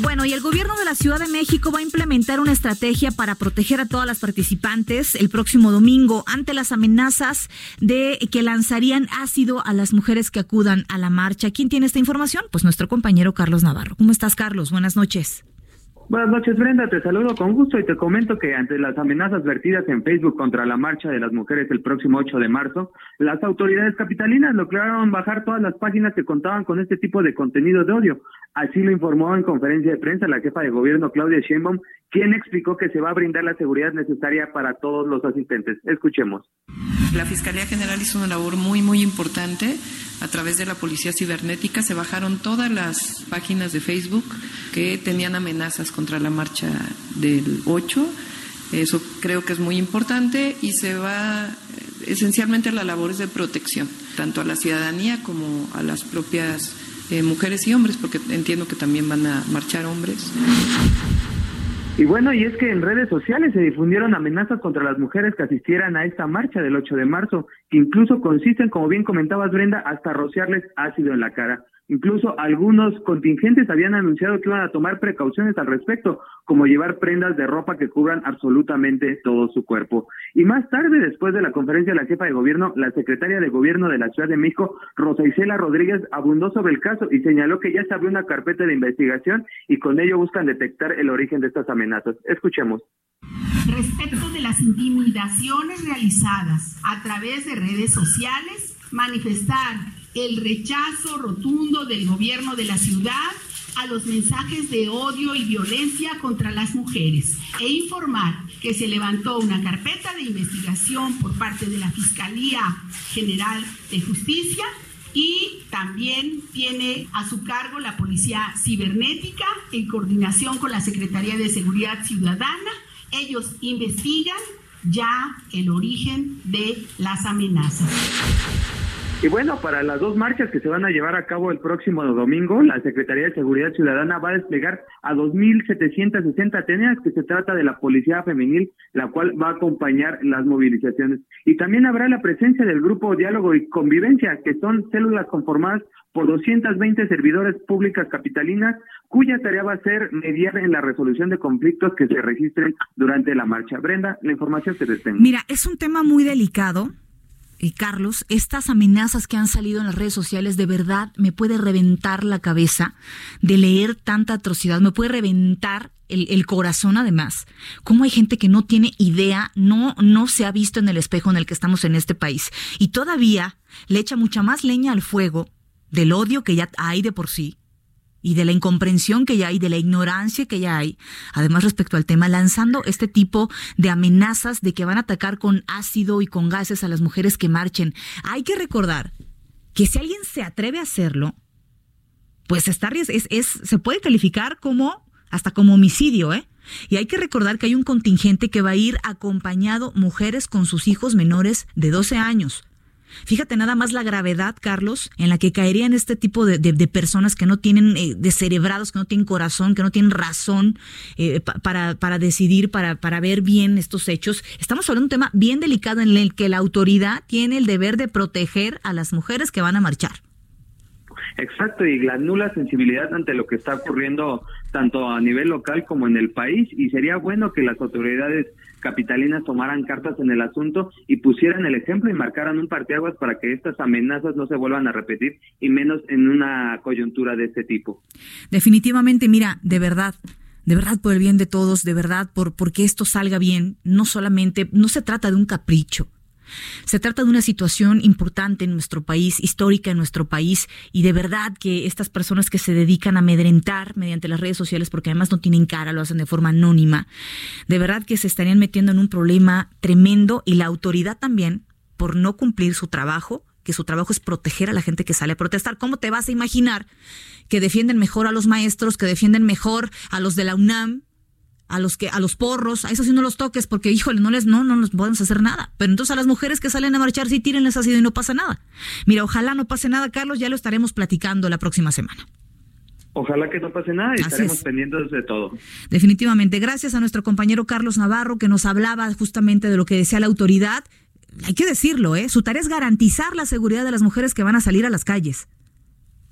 Bueno, y el gobierno de la Ciudad de México va a implementar una estrategia para proteger a todas las participantes el próximo domingo ante las amenazas de que lanzarían ácido a las mujeres que acudan a la marcha. ¿Quién tiene esta información? Pues nuestro compañero Carlos Navarro. ¿Cómo estás, Carlos? Buenas noches. Buenas noches, Brenda. Te saludo con gusto y te comento que ante las amenazas vertidas en Facebook contra la marcha de las mujeres el próximo 8 de marzo, las autoridades capitalinas lograron bajar todas las páginas que contaban con este tipo de contenido de odio. Así lo informó en conferencia de prensa la jefa de gobierno Claudia Sheinbaum, quien explicó que se va a brindar la seguridad necesaria para todos los asistentes. Escuchemos. La Fiscalía General hizo una labor muy, muy importante a través de la Policía Cibernética. Se bajaron todas las páginas de Facebook que tenían amenazas contra la marcha del 8. Eso creo que es muy importante y se va esencialmente a las labores de protección, tanto a la ciudadanía como a las propias eh, mujeres y hombres, porque entiendo que también van a marchar hombres. Y bueno, y es que en redes sociales se difundieron amenazas contra las mujeres que asistieran a esta marcha del 8 de marzo, que incluso consisten, como bien comentabas Brenda, hasta rociarles ácido en la cara. Incluso algunos contingentes habían anunciado que iban a tomar precauciones al respecto, como llevar prendas de ropa que cubran absolutamente todo su cuerpo. Y más tarde, después de la conferencia de la jefa de gobierno, la secretaria de gobierno de la Ciudad de México, Rosa Isela Rodríguez, abundó sobre el caso y señaló que ya se abrió una carpeta de investigación y con ello buscan detectar el origen de estas amenazas. Escuchemos. Respecto de las intimidaciones realizadas a través de redes sociales, manifestar el rechazo rotundo del gobierno de la ciudad a los mensajes de odio y violencia contra las mujeres e informar que se levantó una carpeta de investigación por parte de la Fiscalía General de Justicia y también tiene a su cargo la Policía Cibernética en coordinación con la Secretaría de Seguridad Ciudadana. Ellos investigan ya el origen de las amenazas. Y bueno, para las dos marchas que se van a llevar a cabo el próximo domingo, la Secretaría de Seguridad Ciudadana va a desplegar a 2.760 ateneas, que se trata de la Policía Femenil, la cual va a acompañar las movilizaciones. Y también habrá la presencia del Grupo Diálogo y Convivencia, que son células conformadas por 220 servidores públicas capitalinas, cuya tarea va a ser mediar en la resolución de conflictos que se registren durante la marcha. Brenda, la información se detenga. Mira, es un tema muy delicado Carlos, estas amenazas que han salido en las redes sociales, de verdad me puede reventar la cabeza de leer tanta atrocidad, me puede reventar el, corazón además. ¿Cómo hay gente que no tiene idea, no, no se ha visto en el espejo en el que estamos en este país y todavía le echa mucha más leña al fuego del odio que ya hay de por sí y de la incomprensión que ya hay, de la ignorancia que ya hay, además respecto al tema, lanzando este tipo de amenazas de que van a atacar con ácido y con gases a las mujeres que marchen. Hay que recordar que si alguien se atreve a hacerlo, pues está, es, es, se puede calificar como hasta como homicidio, ¿eh? Y hay que recordar que hay un contingente que va a ir acompañado mujeres con sus hijos menores de 12 años. Fíjate nada más la gravedad, Carlos, en la que caerían este tipo de, personas que no tienen eh, cerebrados, que no tienen corazón, que no tienen razón eh, para, para decidir, para, para ver bien estos hechos. Estamos hablando de un tema bien delicado en el que la autoridad tiene el deber de proteger a las mujeres que van a marchar. Exacto, y la nula sensibilidad ante lo que está ocurriendo tanto a nivel local como en el país, y sería bueno que las autoridades capitalinas tomaran cartas en el asunto y pusieran el ejemplo y marcaran un parteaguas para que estas amenazas no se vuelvan a repetir y menos en una coyuntura de este tipo. Definitivamente, mira, de verdad, de verdad por el bien de todos, de verdad por porque esto salga bien, no solamente no se trata de un capricho. Se trata de una situación importante en nuestro país, histórica en nuestro país, y de verdad que estas personas que se dedican a amedrentar mediante las redes sociales, porque además no tienen cara, lo hacen de forma anónima, de verdad que se estarían metiendo en un problema tremendo y la autoridad también, por no cumplir su trabajo, que su trabajo es proteger a la gente que sale a protestar. ¿Cómo te vas a imaginar que defienden mejor a los maestros, que defienden mejor a los de la UNAM, a los que a los porros, a esos sí no los toques porque híjole, no les no no nos podemos hacer nada. Pero entonces a las mujeres que salen a marchar sí tírenles así y no pasa nada. Mira, ojalá no pase nada, Carlos, ya lo estaremos platicando la próxima semana. Ojalá que no pase nada y estaremos pendientes de todo. Definitivamente, gracias a nuestro compañero Carlos Navarro que nos hablaba justamente de lo que decía la autoridad. Hay que decirlo, ¿eh? Su tarea es garantizar la seguridad de las mujeres que van a salir a las calles.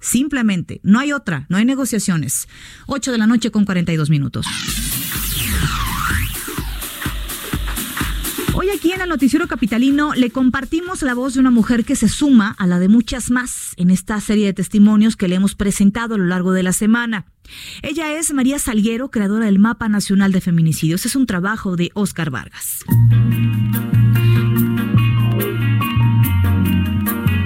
Simplemente, no hay otra, no hay negociaciones. 8 de la noche con 42 minutos. Hoy aquí en el Noticiero Capitalino le compartimos la voz de una mujer que se suma a la de muchas más en esta serie de testimonios que le hemos presentado a lo largo de la semana. Ella es María Salguero, creadora del Mapa Nacional de Feminicidios. Es un trabajo de Oscar Vargas.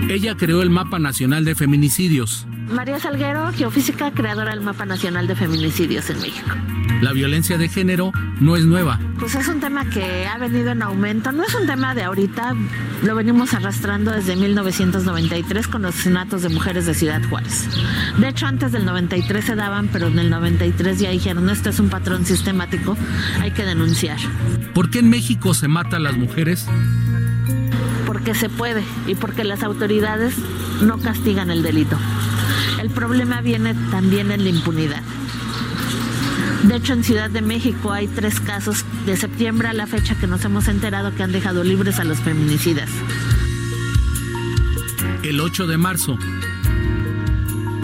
Ella creó el Mapa Nacional de Feminicidios. María Salguero, geofísica, creadora del Mapa Nacional de Feminicidios en México. La violencia de género no es nueva. Pues es un tema que ha venido en aumento. No es un tema de ahorita, lo venimos arrastrando desde 1993 con los asesinatos de mujeres de Ciudad Juárez. De hecho, antes del 93 se daban, pero en el 93 ya dijeron, esto es un patrón sistemático, hay que denunciar. ¿Por qué en México se mata a las mujeres? porque se puede y porque las autoridades no castigan el delito. El problema viene también en la impunidad. De hecho, en Ciudad de México hay tres casos de septiembre a la fecha que nos hemos enterado que han dejado libres a los feminicidas. El 8 de marzo.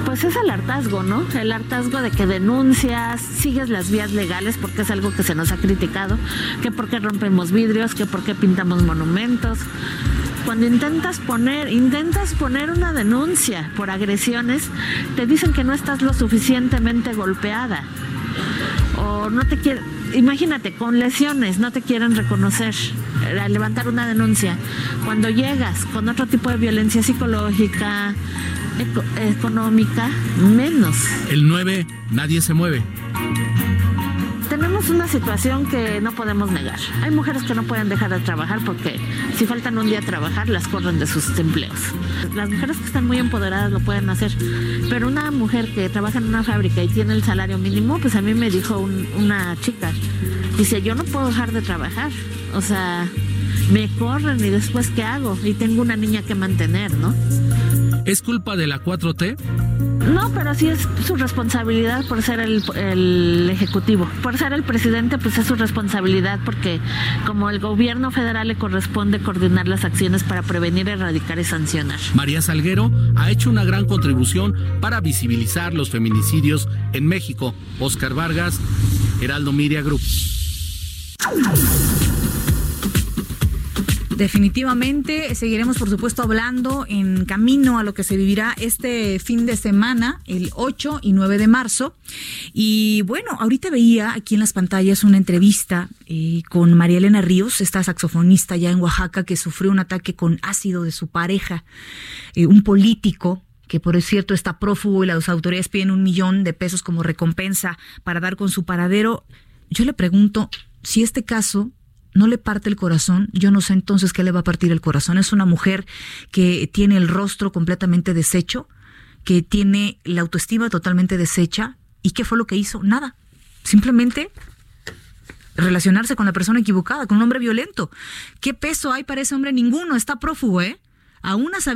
Pues es el hartazgo, ¿no? El hartazgo de que denuncias, sigues las vías legales porque es algo que se nos ha criticado, que por qué rompemos vidrios, que por qué pintamos monumentos, cuando intentas poner, intentas poner una denuncia por agresiones, te dicen que no estás lo suficientemente golpeada. O no te quieren, imagínate, con lesiones no te quieren reconocer, eh, levantar una denuncia. Cuando llegas con otro tipo de violencia psicológica, económica, menos. El 9, nadie se mueve tenemos una situación que no podemos negar. Hay mujeres que no pueden dejar de trabajar porque si faltan un día a trabajar las corren de sus empleos. Las mujeres que están muy empoderadas lo pueden hacer, pero una mujer que trabaja en una fábrica y tiene el salario mínimo, pues a mí me dijo una chica, dice, yo no puedo dejar de trabajar. O sea, me corren y después ¿qué hago? Y tengo una niña que mantener, ¿no? ¿Es culpa de la 4T? No, pero sí es su responsabilidad por ser el, ejecutivo. Por ser el presidente, pues es su responsabilidad porque como el gobierno federal le corresponde coordinar las acciones para prevenir, erradicar y sancionar. María Salguero ha hecho una gran contribución para visibilizar los feminicidios en México. Oscar Vargas, Heraldo Media Group. Definitivamente seguiremos, por supuesto, hablando en camino a lo que se vivirá este fin de semana, el 8 y 9 de marzo. Y bueno, ahorita veía aquí en las pantallas una entrevista eh, con María Elena Ríos, esta saxofonista ya en Oaxaca que sufrió un ataque con ácido de su pareja, eh, un político que por cierto está prófugo y las autoridades piden un millón de pesos como recompensa para dar con su paradero. Yo le pregunto si este caso no le parte el corazón, yo no sé entonces qué le va a partir el corazón. Es una mujer que tiene el rostro completamente deshecho, que tiene la autoestima totalmente deshecha. ¿Y qué fue lo que hizo? Nada. Simplemente relacionarse con la persona equivocada, con un hombre violento. ¿Qué peso hay para ese hombre? Ninguno. Está prófugo, ¿eh? A unas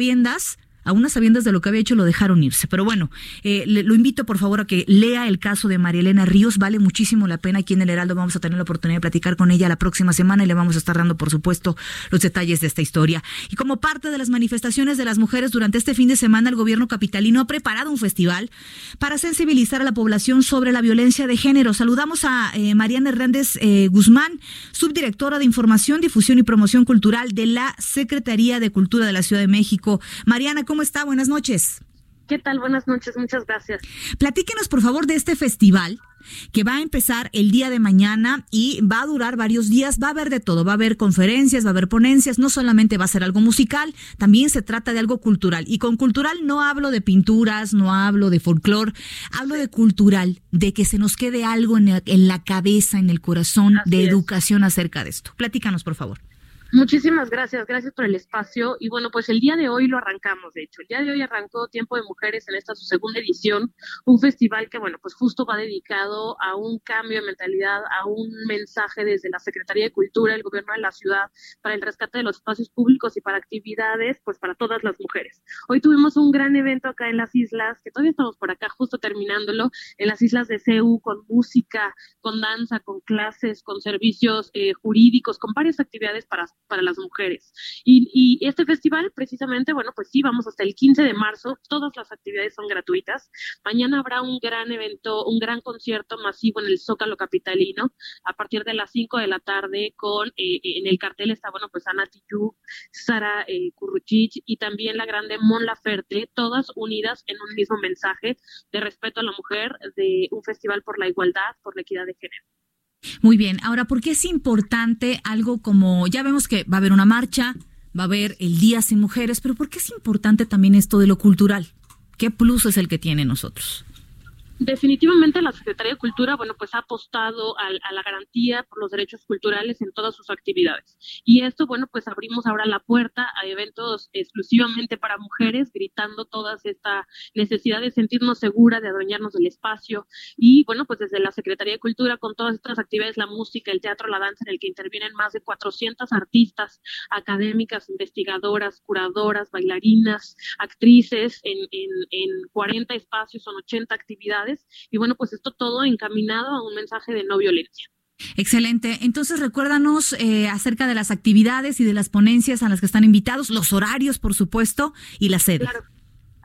sabiendas a unas sabiendas de lo que había hecho lo dejaron irse. Pero bueno, eh, lo invito por favor a que lea el caso de María Elena Ríos, vale muchísimo la pena. Aquí en el Heraldo vamos a tener la oportunidad de platicar con ella la próxima semana y le vamos a estar dando, por supuesto, los detalles de esta historia. Y como parte de las manifestaciones de las mujeres durante este fin de semana, el gobierno capitalino ha preparado un festival para sensibilizar a la población sobre la violencia de género. Saludamos a eh, Mariana Hernández eh, Guzmán, subdirectora de Información, Difusión y Promoción Cultural de la Secretaría de Cultura de la Ciudad de México. Mariana, ¿cómo está? Buenas noches. ¿Qué tal? Buenas noches, muchas gracias. Platíquenos, por favor, de este festival que va a empezar el día de mañana y va a durar varios días. Va a haber de todo, va a haber conferencias, va a haber ponencias, no solamente va a ser algo musical, también se trata de algo cultural. Y con cultural no hablo de pinturas, no hablo de folclore, hablo de cultural, de que se nos quede algo en, la cabeza, en el corazón, de educación acerca de esto. Platícanos, por favor. Muchísimas gracias, gracias por el espacio. Y bueno, pues el día de hoy lo arrancamos, de hecho. El día de hoy arrancó Tiempo de Mujeres en esta su segunda edición, un festival que, bueno, pues justo va dedicado a un cambio de mentalidad, a un mensaje desde la Secretaría de Cultura, el gobierno de la ciudad, para el rescate de los espacios públicos y para actividades, pues para todas las mujeres. Hoy tuvimos un gran evento acá en las islas, que todavía estamos por acá justo terminándolo, en las islas de CEU, con música, con danza, con clases, con servicios eh, jurídicos, con varias actividades para para las mujeres. Y, este festival, precisamente, bueno, pues sí, vamos hasta el 15 de marzo, todas las actividades son gratuitas. Mañana habrá un gran evento, un gran concierto masivo en el Zócalo Capitalino a partir de las 5 de la tarde con, eh, en el cartel está, bueno, pues Ana Tijoux, Sara eh, Curruchich y también la grande Mon Laferte, todas unidas en un mismo mensaje de respeto a la mujer, de un festival por la igualdad, por la equidad de género. Muy bien, ahora, ¿por qué es importante algo como, ya vemos que va a haber una marcha, va a haber el Día Sin Mujeres, pero ¿por qué es importante también esto de lo cultural? ¿Qué plus es el que tiene nosotros? Definitivamente la Secretaría de Cultura, bueno, pues ha apostado a, la garantía por los derechos culturales en todas sus actividades. Y esto, bueno, pues abrimos ahora la puerta a eventos exclusivamente para mujeres, gritando toda esta necesidad de sentirnos seguras, de adueñarnos del espacio. Y bueno, pues desde la Secretaría de Cultura, con todas estas actividades, la música, el teatro, la danza, en el que intervienen más de 400 artistas, académicas, investigadoras, curadoras, bailarinas, actrices, en, en 40 espacios, son 80 actividades y bueno, pues esto todo encaminado a un mensaje de no violencia. Excelente. Entonces, recuérdanos eh, acerca de las actividades y de las ponencias a las que están invitados, los horarios, por supuesto, y la sede. Claro.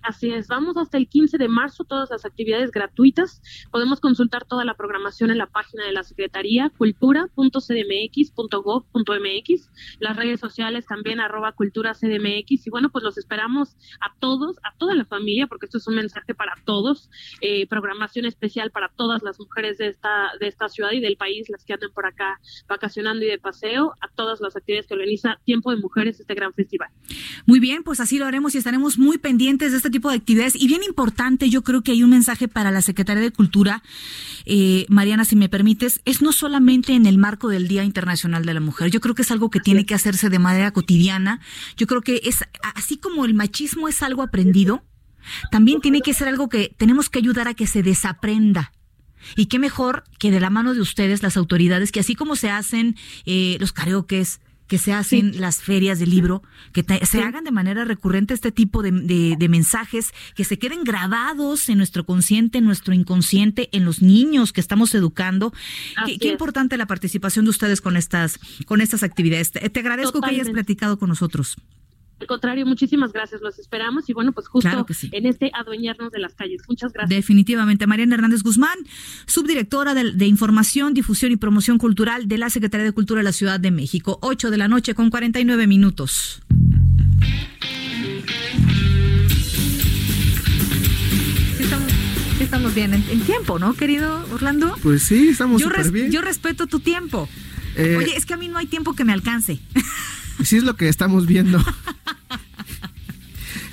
Así es, vamos hasta el 15 de marzo, todas las actividades gratuitas. Podemos consultar toda la programación en la página de la Secretaría, cultura.cdmx.gov.mx, las redes sociales también, arroba culturacdmx. Y bueno, pues los esperamos a todos, a toda la familia, porque esto es un mensaje para todos. Eh, programación especial para todas las mujeres de esta, de esta ciudad y del país, las que anden por acá vacacionando y de paseo, a todas las actividades que organiza Tiempo de Mujeres, este gran festival. Muy bien, pues así lo haremos y estaremos muy pendientes de este tipo de actividades. Y bien importante, yo creo que hay un mensaje para la Secretaría de Cultura, eh, Mariana, si me permites, es no solamente en el marco del Día Internacional de la Mujer, yo creo que es algo que tiene que hacerse de manera cotidiana, yo creo que es así como el machismo es algo aprendido, también tiene que ser algo que tenemos que ayudar a que se desaprenda. Y qué mejor que de la mano de ustedes, las autoridades, que así como se hacen eh, los karaokes, que se hacen sí. las ferias de libro, que te, se sí. hagan de manera recurrente este tipo de, de, de, mensajes, que se queden grabados en nuestro consciente, en nuestro inconsciente, en los niños que estamos educando. Qué, qué, importante la participación de ustedes con estas, con estas actividades. Te, te agradezco Totalmente. que hayas platicado con nosotros. Al contrario, muchísimas gracias, los esperamos y bueno, pues justo claro sí. en este adueñarnos de las calles. Muchas gracias. Definitivamente. Mariana Hernández Guzmán, subdirectora de, de, Información, Difusión y Promoción Cultural de la Secretaría de Cultura de la Ciudad de México. 8 de la noche con 49 minutos. Sí estamos, sí estamos bien en, en, tiempo, ¿no, querido Orlando? Pues sí, estamos yo res, bien. Yo respeto tu tiempo. Eh, Oye, es que a mí no hay tiempo que me alcance. Sí es lo que estamos viendo.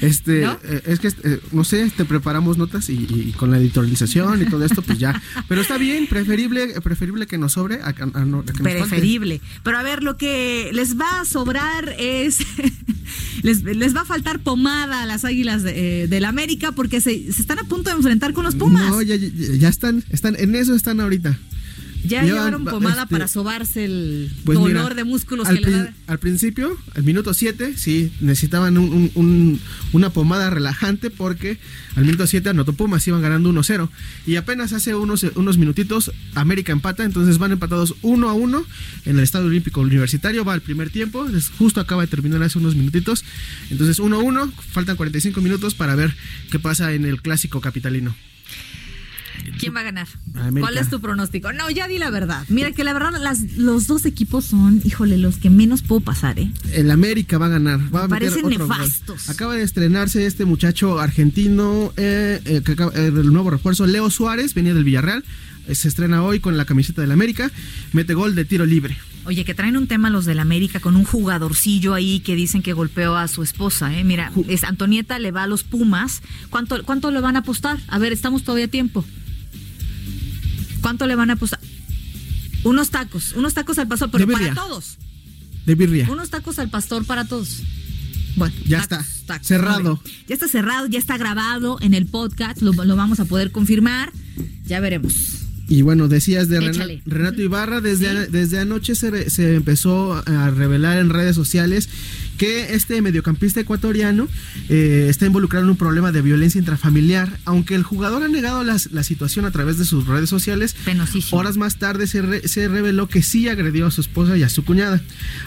Este, ¿No? eh, es que, eh, no sé, te preparamos notas y, y, con la editorialización y todo esto, pues ya. Pero está bien, preferible, preferible que nos sobre a, a, a, que Preferible. Pero a ver, lo que les va a sobrar es, les, les, va a faltar pomada a las águilas de, eh, del América porque se, se, están a punto de enfrentar con los Pumas. No, ya, ya, ya están, están, en eso están ahorita. Ya Llevan, llevaron pomada este, para sobarse el pues dolor mira, de músculos al que le da. Al principio, al minuto 7, sí, necesitaban un, un, un, una pomada relajante porque al minuto 7 anotó Pumas, iban ganando 1-0. Y apenas hace unos, unos minutitos, América empata, entonces van empatados 1 a 1 en el Estadio Olímpico Universitario. Va al primer tiempo, justo acaba de terminar hace unos minutitos. Entonces 1 a 1, faltan 45 minutos para ver qué pasa en el clásico capitalino. ¿Quién va a ganar? América. ¿Cuál es tu pronóstico? No, ya di la verdad. Mira que la verdad las, los dos equipos son, híjole, los que menos puedo pasar, ¿eh? El América va a ganar. Va a Parecen nefastos. Gol. Acaba de estrenarse este muchacho argentino, eh, eh, que acaba, eh, el nuevo refuerzo, Leo Suárez, venía del Villarreal. Eh, se estrena hoy con la camiseta del América. Mete gol de tiro libre. Oye, que traen un tema los del América con un jugadorcillo ahí que dicen que golpeó a su esposa, ¿eh? Mira, es Antonieta le va a los Pumas. ¿Cuánto, cuánto le van a apostar? A ver, estamos todavía a tiempo. ¿Cuánto le van a apostar? Unos tacos, unos tacos al pastor, pero para todos. De birria. Unos tacos al pastor para todos. Bueno, ya tacos, está tacos, cerrado. Ya está cerrado, ya está grabado en el podcast, lo, lo vamos a poder confirmar. Ya veremos. Y bueno, decías de Échale. Renato Ibarra, desde, ¿Sí? desde anoche se, se empezó a revelar en redes sociales que este mediocampista ecuatoriano eh, está involucrado en un problema de violencia intrafamiliar, aunque el jugador ha negado la situación a través de sus redes sociales. Horas más tarde se, se reveló que sí agredió a su esposa y a su cuñada.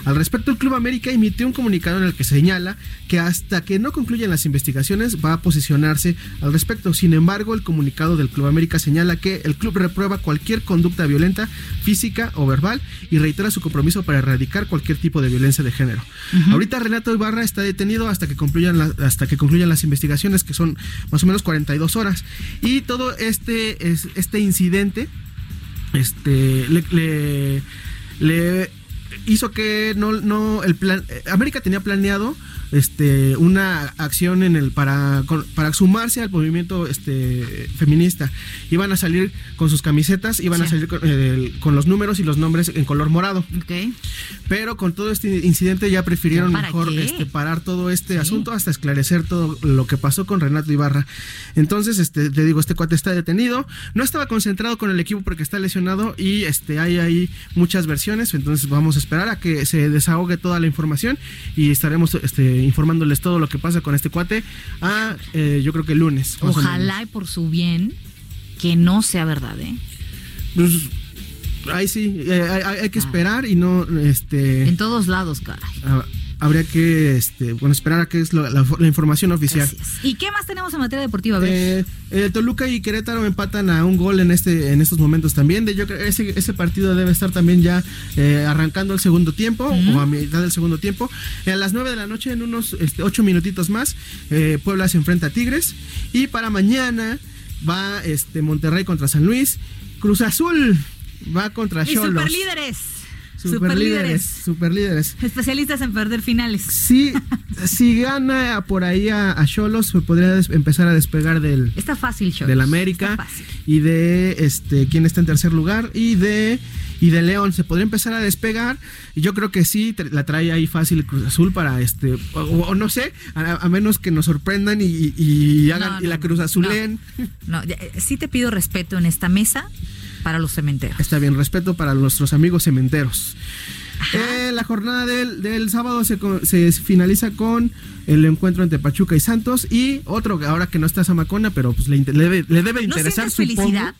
Al respecto, el Club América emitió un comunicado en el que señala que hasta que no concluyan las investigaciones va a posicionarse al respecto. Sin embargo, el comunicado del Club América señala que el club reprueba cualquier conducta violenta, física o verbal y reitera su compromiso para erradicar cualquier tipo de violencia de género. Ahorita Renato Ibarra está detenido hasta que concluyan hasta que concluyan las investigaciones que son más o menos 42 horas. Y todo este este incidente este le, le, hizo que no no el plan América tenía planeado este una acción en el para para sumarse al movimiento este feminista. Iban a salir con sus camisetas iban a salir eh, con, los números y los nombres en color morado. Pero con todo este incidente ya prefirieron mejor este, parar todo este asunto hasta esclarecer todo lo que pasó con Renato Ibarra. Entonces este te digo este cuate está detenido. No estaba concentrado con el equipo porque está lesionado y este hay ahí muchas versiones. Entonces vamos a esperar a que se desahogue toda la información y estaremos este informándoles todo lo que pasa con este cuate a, eh, yo creo que el lunes. Ojalá y por su bien que no sea verdad, ¿eh? Pues, ahí sí, eh, hay, que ah. esperar y no, este... En todos lados, caray. Ah, habría que este, bueno, esperar a que es la, información oficial. ¿Y qué más tenemos en materia deportiva? Eh, eh, Toluca y Querétaro empatan a un gol en este en estos momentos también. De, yo ese, ese partido debe estar también ya eh, arrancando el segundo tiempo o a mitad del segundo tiempo. a las 9 de la noche, en unos este, 8 minutitos más, Puebla se enfrenta a Tigres. Y para mañana va este Monterrey contra San Luis. Cruz Azul va contra Cholos. Y líderes. Super, líderes. Super líderes. Especialistas en perder finales. Sí, si gana por ahí a Cholos, se podría empezar a despegar del. Está fácil, Cholos. Del América. Y de este quién está en tercer lugar. Y de. Y de León se podría empezar a despegar. Y yo creo que sí, la trae ahí fácil Cruz Azul para este. O, no sé, a, menos que nos sorprendan y, hagan y la Cruz Azulen. No, eh, sí te pido respeto en esta mesa para los cementeros. Está bien, respeto para nuestros amigos cementeros. Eh, la jornada del, sábado se, se, finaliza con el encuentro entre Pachuca y Santos y otro ahora que no está Zamacona, pero pues le, le, debe interesar su felicidad.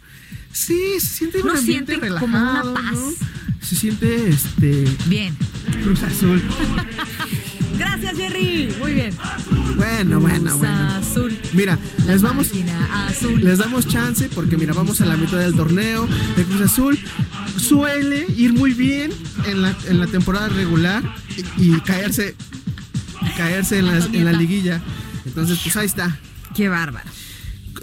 Sí, se siente un ambiente relajado, como una paz. Se siente este bien. Cruz Azul. Gracias, Jerry. Muy bien. Bueno, bueno, bueno. Azul. Mira, les vamos. Les damos chance porque, mira, vamos a la mitad del torneo. de Cruz Azul suele ir muy bien en la, en la temporada regular y, caerse caerse en la, en la liguilla. Entonces, pues ahí está. Qué bárbaro.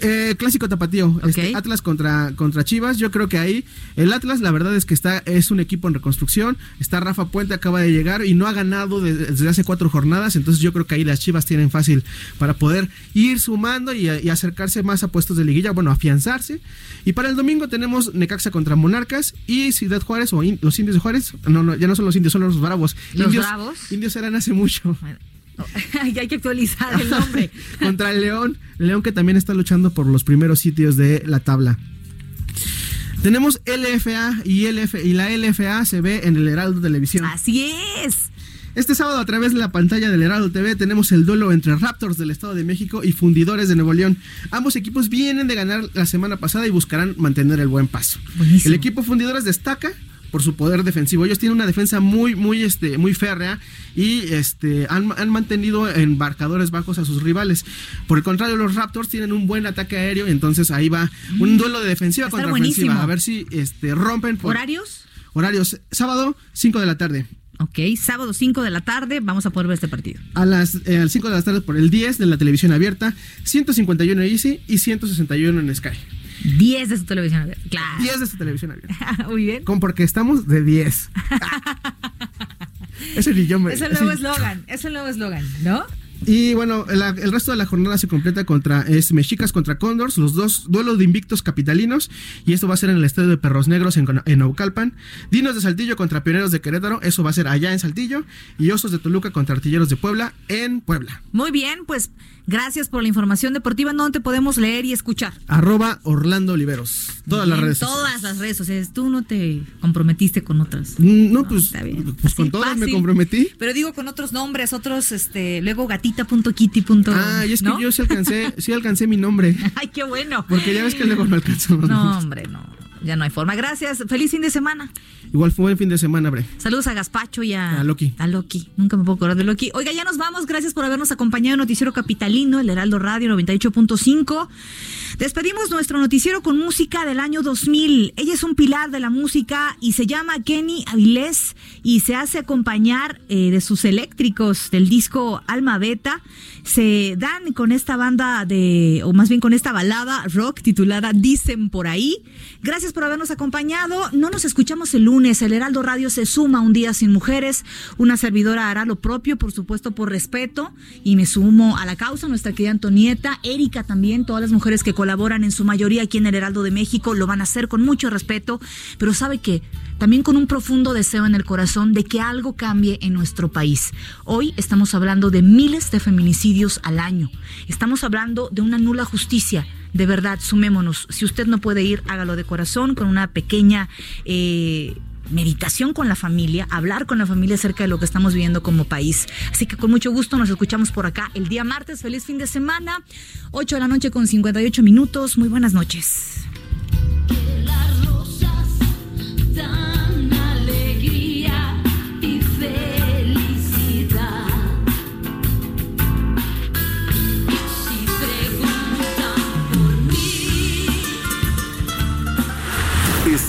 Eh, clásico tapatío, este, Atlas contra, contra Chivas. Yo creo que ahí el Atlas, la verdad es que está es un equipo en reconstrucción. Está Rafa Puente, acaba de llegar y no ha ganado desde hace cuatro jornadas. Entonces yo creo que ahí las Chivas tienen fácil para poder ir sumando y, acercarse más a puestos de liguilla, bueno, afianzarse. Y para el domingo tenemos Necaxa contra Monarcas y Ciudad Juárez o los indios de Juárez. No, no, ya no son los indios, son los bravos. Los indios, bravos. Indios eran hace mucho. hay que actualizar el nombre. Contra el León. León que también está luchando por los primeros sitios de la tabla. Tenemos LFA y, LF, y la LFA se ve en el Heraldo Televisión. Así es. Este sábado a través de la pantalla del Heraldo TV tenemos el duelo entre Raptors del Estado de México y Fundidores de Nuevo León. Ambos equipos vienen de ganar la semana pasada y buscarán mantener el buen paso. El equipo Fundidores destaca por su poder defensivo. Ellos tienen una defensa muy, muy, este, muy férrea y este, han, mantenido embarcadores bajos a sus rivales. Por el contrario, los Raptors tienen un buen ataque aéreo, entonces ahí va un mm. duelo de defensiva contra ofensiva. A ver si este, rompen. ¿Horarios? Horarios. Sábado, 5 de la tarde. Ok, sábado 5 de la tarde vamos a poder ver este partido. A las 5 eh, de la tarde por el 10 de la televisión abierta, 151 en Easy y 161 en Sky. 10 de su televisión abierta. Claro. 10 de su televisión abierta. Muy bien. Con porque estamos de 10. ese ni yo me, Es el nuevo eslogan. Es el nuevo eslogan, ¿no? Y bueno, la- el resto de la jornada se completa contra es Mexicas contra Condors, los dos duelos de invictos capitalinos. Y esto va a ser en el estadio de Perros Negros en, en Naucalpan. Dinos de Saltillo contra Pioneros de Querétaro, eso va a ser allá en Saltillo. Y Osos de Toluca contra Artilleros de Puebla en Puebla. Muy bien, pues gracias por la información deportiva. ¿Dónde te podemos leer y escuchar? Arroba Orlando Oliveros. Todas las redes Todas las redes sociales. Tú no te comprometiste con otras. Mm, No, pues, pues con Fácil, todas me comprometí. Pero digo con otros nombres, otros, este, luego gatita.kitty. punto, Ah, y es que ¿no? yo sí alcancé, sí alcancé mi nombre. Ay, qué bueno. Porque ya ves que luego no alcanzamos. No, hombre, no. Ya no hay forma. Gracias. Feliz fin de semana. Igual fue buen fin de semana, Bre. Saludos a Gaspacho y a, A Loki. A Loki. Nunca me puedo acordar de Loki. Oiga, ya nos vamos. Gracias por habernos acompañado en Noticiero Capitalino, el Heraldo Radio 98.5. Despedimos nuestro noticiero con música del año 2000. Ella es un pilar de la música y se llama Kenny Avilés y se hace acompañar eh, de sus eléctricos del disco Alma Beta. Se dan con esta banda de, o más bien con esta balada rock titulada Dicen por ahí. Gracias por habernos acompañado. No nos escuchamos el lunes. El Heraldo Radio se suma un día sin mujeres. Una servidora hará lo propio, por supuesto, por respeto. Y me sumo a la causa, nuestra querida Antonieta, Erika también, todas las mujeres que colaboran en su mayoría aquí en el Heraldo de México lo van a hacer con mucho respeto. Pero sabe que también con un profundo deseo en el corazón de que algo cambie en nuestro país. Hoy estamos hablando de miles de feminicidios al año. Estamos hablando de una nula justicia. De verdad, sumémonos. Si usted no puede ir, hágalo de corazón, con una pequeña eh, meditación con la familia, hablar con la familia acerca de lo que estamos viviendo como país. Así que con mucho gusto nos escuchamos por acá el día martes. Feliz fin de semana. 8 de la noche con 58 minutos. Muy buenas noches.